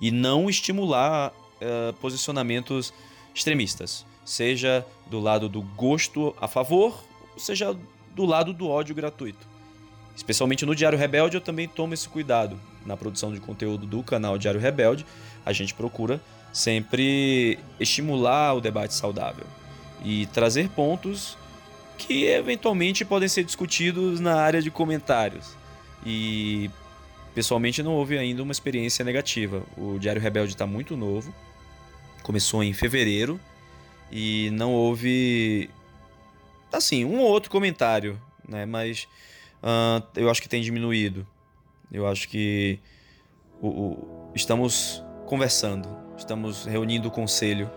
e não estimular uh, posicionamentos extremistas, seja do lado do gosto a favor, seja do lado do ódio gratuito. Especialmente no Diário Rebelde, eu também tomo esse cuidado. Na produção de conteúdo do canal Diário Rebelde, a gente procura sempre estimular o debate saudável e trazer pontos que eventualmente podem ser discutidos na área de comentários. E pessoalmente não houve ainda uma experiência negativa. O Diário Rebelde está muito novo, começou em fevereiro e não houve assim um ou outro comentário, né? Mas uh, eu acho que tem diminuído. Eu acho que o, o, estamos conversando, estamos reunindo o conselho,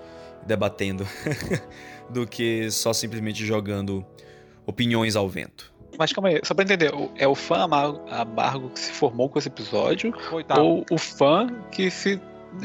debatendo. do que só simplesmente jogando opiniões ao vento. Mas calma aí, só pra entender, é o fã amargo, que se formou com esse episódio? Ou o fã que se.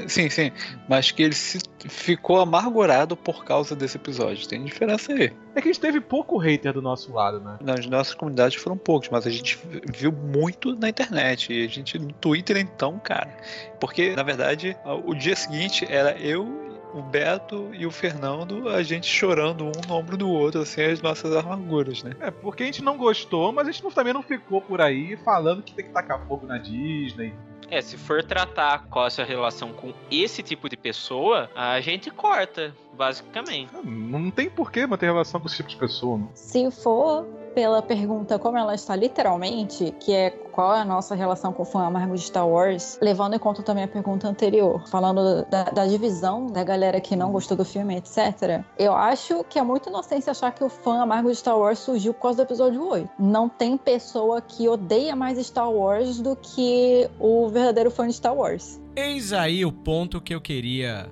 Sim, sim. Mas que ele se ficou amargurado por causa desse episódio. Tem diferença aí. É que a gente teve pouco hater do nosso lado, né? Nas nossas comunidades foram poucos, mas a gente viu muito na internet. E a gente no Twitter, então, cara. Porque, na verdade, o dia seguinte era eu o Beto e o Fernando, a gente chorando um no ombro do outro, assim, as nossas amarguras, né? É, porque a gente não gostou, mas a gente também não ficou por aí falando que tem que tacar fogo na Disney. É, se for tratar qual é a sua relação com esse tipo de pessoa, a gente corta, basicamente. Não tem por que manter relação com esse tipo de pessoa. Não. Se for pela pergunta como ela está literalmente, que é qual é a nossa relação com o fã amargo de Star Wars, levando em conta também a pergunta anterior, falando da, da, divisão da galera que não gostou do filme, etc. Eu acho que é muito inocência achar que o fã amargo de Star Wars surgiu por causa do episódio 8. Não tem pessoa que odeia mais Star Wars do que o verdadeiro fã de Star Wars. Eis aí o ponto que eu queria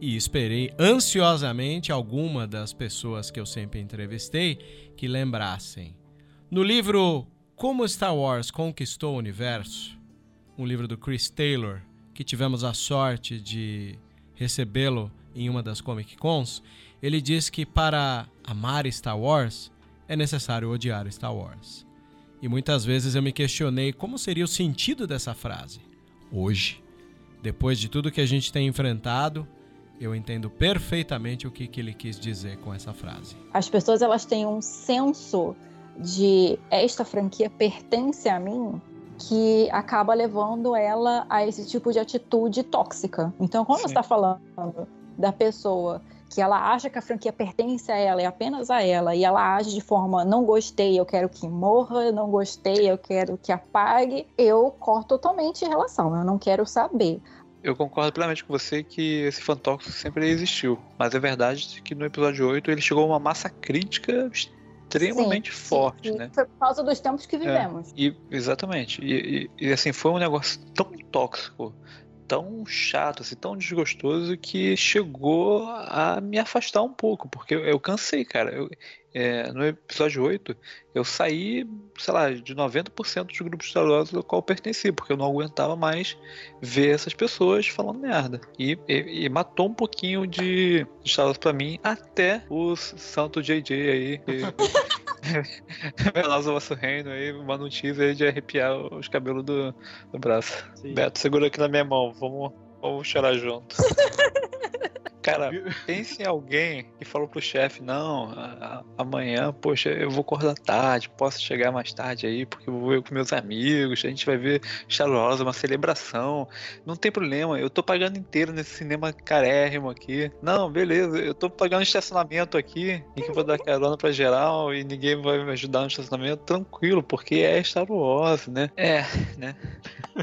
e esperei ansiosamente alguma das pessoas que eu sempre entrevistei que lembrassem. No livro Como Star Wars Conquistou o Universo, um livro do Chris Taylor, que tivemos a sorte de recebê-lo em uma das Comic Cons, ele diz que para amar Star Wars é necessário odiar Star Wars. E muitas vezes eu me questionei como seria o sentido dessa frase. Hoje, depois de tudo que a gente tem enfrentado, eu entendo perfeitamente o que, que ele quis dizer com essa frase. As pessoas elas têm um senso de esta franquia pertence a mim que acaba levando ela a esse tipo de atitude tóxica. Então, quando Sim. você está falando da pessoa que ela acha que a franquia pertence a ela e apenas a ela, e ela age de forma não gostei, eu quero que morra, não gostei, eu quero que apague, eu corto totalmente a relação, eu não quero saber. Eu concordo plenamente com você que esse fantóxico sempre existiu. Mas é verdade que no episódio 8 ele chegou a uma massa crítica extremamente sim, forte, sim. né? Foi por causa dos tempos que é, vivemos. É, e, exatamente. E, e, e, assim, foi um negócio tão tóxico, tão chato, assim, tão desgostoso que chegou a me afastar um pouco, porque eu, eu cansei, cara. Eu, é, no episódio 8, eu saí, sei lá, de 90% dos grupos Star Wars do qual eu pertenci, porque eu não aguentava mais ver essas pessoas falando merda. E, e, e matou um pouquinho de Star Wars pra mim, até os Santo JJ aí. Veloz o vosso reino aí, uma notícia aí de arrepiar os cabelos do, do braço. Sim. Beto, segura aqui na minha mão, vamos, vamos chorar junto. Cara, pense em alguém que falou pro chefe, não, amanhã, poxa, eu vou acordar tarde, posso chegar mais tarde aí, porque eu vou ver com meus amigos, a gente vai ver Wars, uma celebração. Não tem problema, eu tô pagando inteiro nesse cinema carérrimo aqui. Não, beleza, eu tô pagando estacionamento aqui, e que eu vou dar carona pra geral e ninguém vai me ajudar no estacionamento, tranquilo, porque é Star Wars, né? É, né?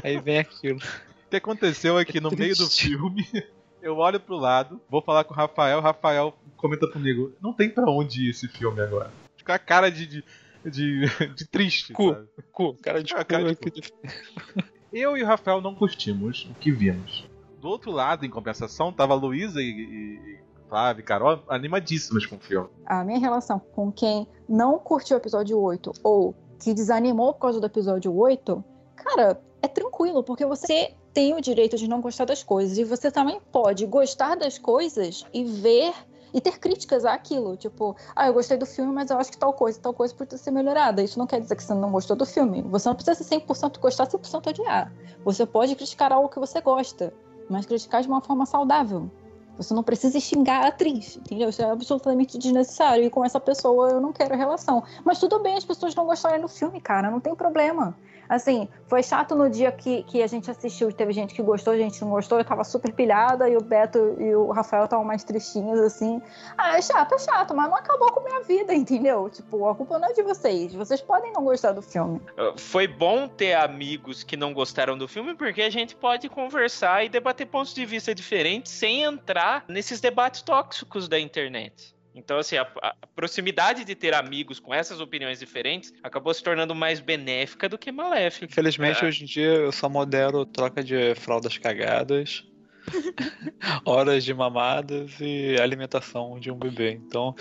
Aí vem aquilo. O que aconteceu aqui é no meio do filme eu olho pro lado, vou falar com o Rafael, o Rafael comenta comigo, não tem pra onde ir esse filme agora. Fica a cara de, de, de, de triste. Cu, sabe? cu, cara de, cu, cara de cu. Eu e o Rafael não curtimos o que vimos. Do outro lado, em compensação, tava a Luísa e, e Flávia e Carol animadíssimas com o filme. A minha relação com quem não curtiu o episódio 8 ou que desanimou por causa do episódio 8, cara, é tranquilo, porque você tem o direito de não gostar das coisas. E você também pode gostar das coisas e ver e ter críticas àquilo. Tipo, ah, eu gostei do filme, mas eu acho que tal coisa, tal coisa pode ser melhorada. Isso não quer dizer que você não gostou do filme. Você não precisa ser 100% gostar, 100% odiar. Você pode criticar algo que você gosta, mas criticar de uma forma saudável. Você não precisa xingar a atriz, entendeu? Isso é absolutamente desnecessário. E com essa pessoa eu não quero relação. Mas tudo bem as pessoas não gostarem do filme, cara, não tem problema. Assim, foi chato no dia que, que a gente assistiu, teve gente que gostou, gente não gostou, eu tava super pilhada, e o Beto e o Rafael estavam mais tristinhos, assim. Ah, é chato, é chato, mas não acabou com a minha vida, entendeu? Tipo, a culpa não é de vocês. Vocês podem não gostar do filme. Ah, foi bom ter amigos que não gostaram do filme, porque a gente pode conversar e debater pontos de vista diferentes sem entrar nesses debates tóxicos da internet. Então, assim, a, a, proximidade de ter amigos com essas opiniões diferentes acabou se tornando mais benéfica do que maléfica. Infelizmente, é. hoje em dia, eu só modero troca de fraldas cagadas, horas de mamadas e alimentação de um bebê. Então,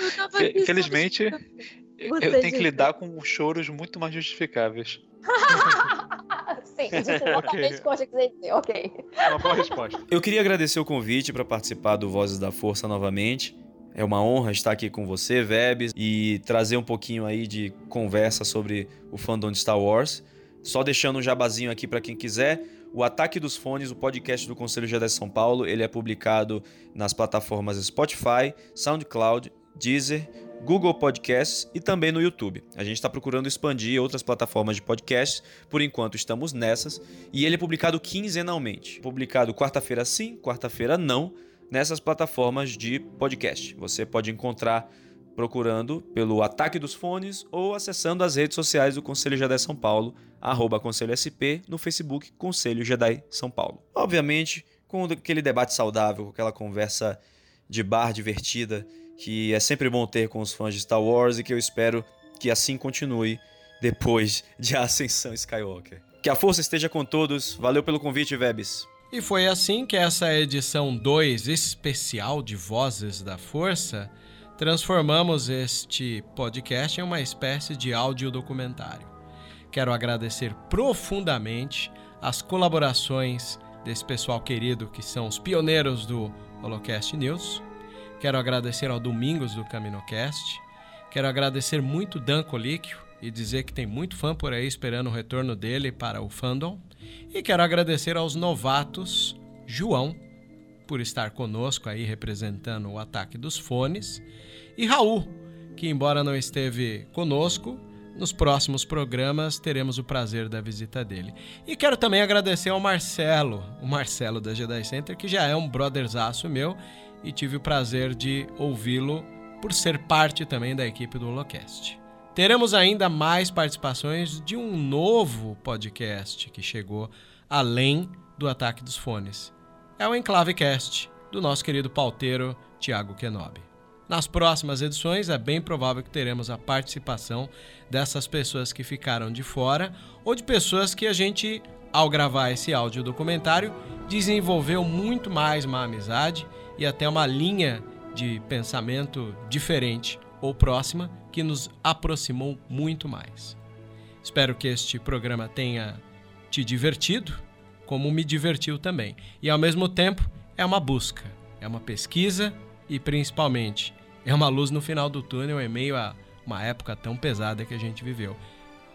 infelizmente, eu tenho que lidar com choros muito mais justificáveis. Sim, disse exatamente o que eu dizer. Ok. Uma boa resposta. Eu queria agradecer o convite para participar do Vozes da Força novamente. É uma honra estar aqui com você, Vebs, e trazer um pouquinho aí de conversa sobre o fandom de Star Wars. Só deixando um jabazinho aqui para quem quiser, o Ataque dos Fones, o podcast do Conselho Jedi São Paulo, ele é publicado nas plataformas Spotify, SoundCloud, Deezer, Google Podcasts e também no YouTube. A gente está procurando expandir outras plataformas de podcasts, por enquanto estamos nessas, e ele é publicado quinzenalmente. Publicado quarta-feira sim, quarta-feira não, nessas plataformas de podcast. Você pode encontrar procurando pelo Ataque dos Fones ou acessando as redes sociais do Conselho Jedi São Paulo, arroba Conselho SP, no Facebook Conselho Jedi São Paulo. Obviamente, com aquele debate saudável, com aquela conversa de bar divertida, que é sempre bom ter com os fãs de Star Wars e que eu espero que assim continue depois de Ascensão Skywalker. Que a força esteja com todos. Valeu pelo convite, Vebs. E foi assim que essa edição 2 especial de Vozes da Força transformamos este podcast em uma espécie de audiodocumentário. Quero agradecer profundamente as colaborações desse pessoal querido que são os pioneiros do Holocast News. Quero agradecer ao Domingos do CaminoCast. Quero agradecer muito Dan Colíquio e dizer que tem muito fã por aí esperando o retorno dele para o fandom. E quero agradecer aos novatos João, por estar conosco aí representando o ataque dos fones, e Raul, que embora não esteve conosco, nos próximos programas teremos o prazer da visita dele. E quero também agradecer ao Marcelo, o Marcelo da Jedi Center, que já é um brotherzaço meu e tive o prazer de ouvi-lo por ser parte também da equipe do Holocast. Teremos ainda mais participações de um novo podcast que chegou além do Ataque dos Fones. É o Enclavecast, do nosso querido pauteiro Tiago Kenobi. Nas próximas edições é bem provável que teremos a participação dessas pessoas que ficaram de fora ou de pessoas que a gente, ao gravar esse áudio documentário, desenvolveu muito mais uma amizade e até uma linha de pensamento diferente ou próxima que nos aproximou muito mais. Espero que este programa tenha te divertido, como me divertiu também. E ao mesmo tempo, é uma busca, é uma pesquisa e principalmente é uma luz no final do túnel em meio a uma época tão pesada que a gente viveu.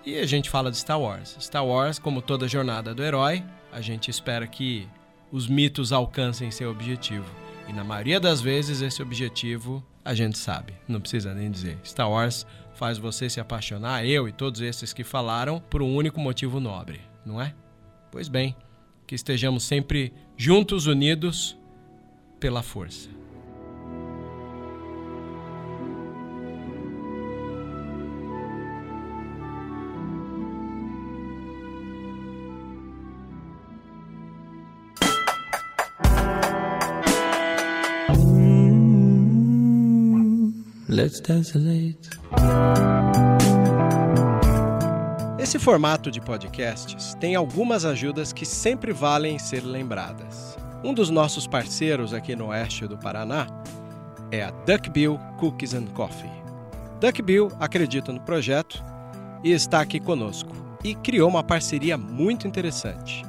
E a gente fala de Star Wars. Star Wars, como toda jornada do herói, a gente espera que os mitos alcancem seu objetivo. E na maioria das vezes esse objetivo a gente sabe, não precisa nem dizer. Star Wars faz você se apaixonar, eu e todos esses que falaram, por um único motivo nobre, não é? Pois bem, que estejamos sempre juntos, unidos pela força. Desolate. Esse formato de podcasts tem algumas ajudas que sempre valem ser lembradas. Um dos nossos parceiros aqui no oeste do Paraná é a Duckbill Cookies and Coffee. Duckbill acredita no projeto e está aqui conosco e criou uma parceria muito interessante.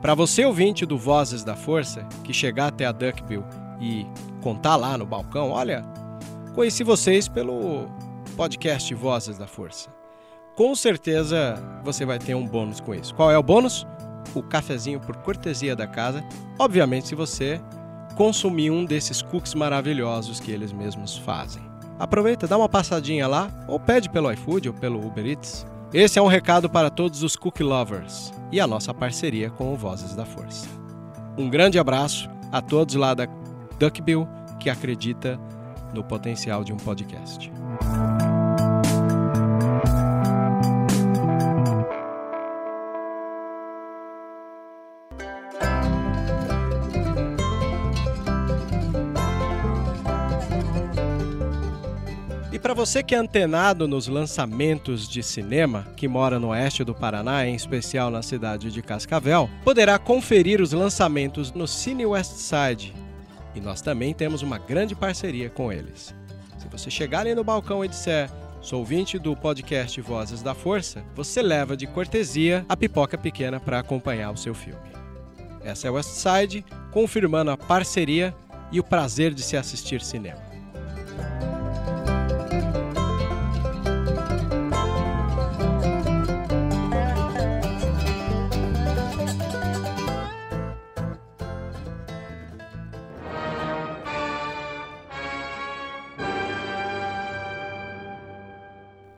Para você ouvinte do Vozes da Força, que chegar até a Duckbill e contar lá no balcão, olha, conheci vocês pelo podcast Vozes da Força com certeza você vai ter um bônus com isso. Qual é o bônus? O cafezinho por cortesia da casa. Obviamente, se você consumir um desses cookies maravilhosos que eles mesmos fazem. Aproveita, dá uma passadinha lá, ou pede pelo iFood ou pelo Uber Eats. Esse é um recado para todos os cookie lovers e a nossa parceria com o Vozes da Força. Um grande abraço a todos lá da Duckbill que acredita no potencial de um podcast. E para você que é antenado nos lançamentos de cinema, que mora no oeste do Paraná, em especial na cidade de Cascavel, poderá conferir os lançamentos no Cine West Side. E nós também temos uma grande parceria com eles. Se você chegar ali no balcão e disser Sou ouvinte do podcast Vozes da Força. Você leva de cortesia a pipoca pequena para acompanhar o seu filme. Essa é West Side, confirmando a parceria e o prazer de se assistir cinema.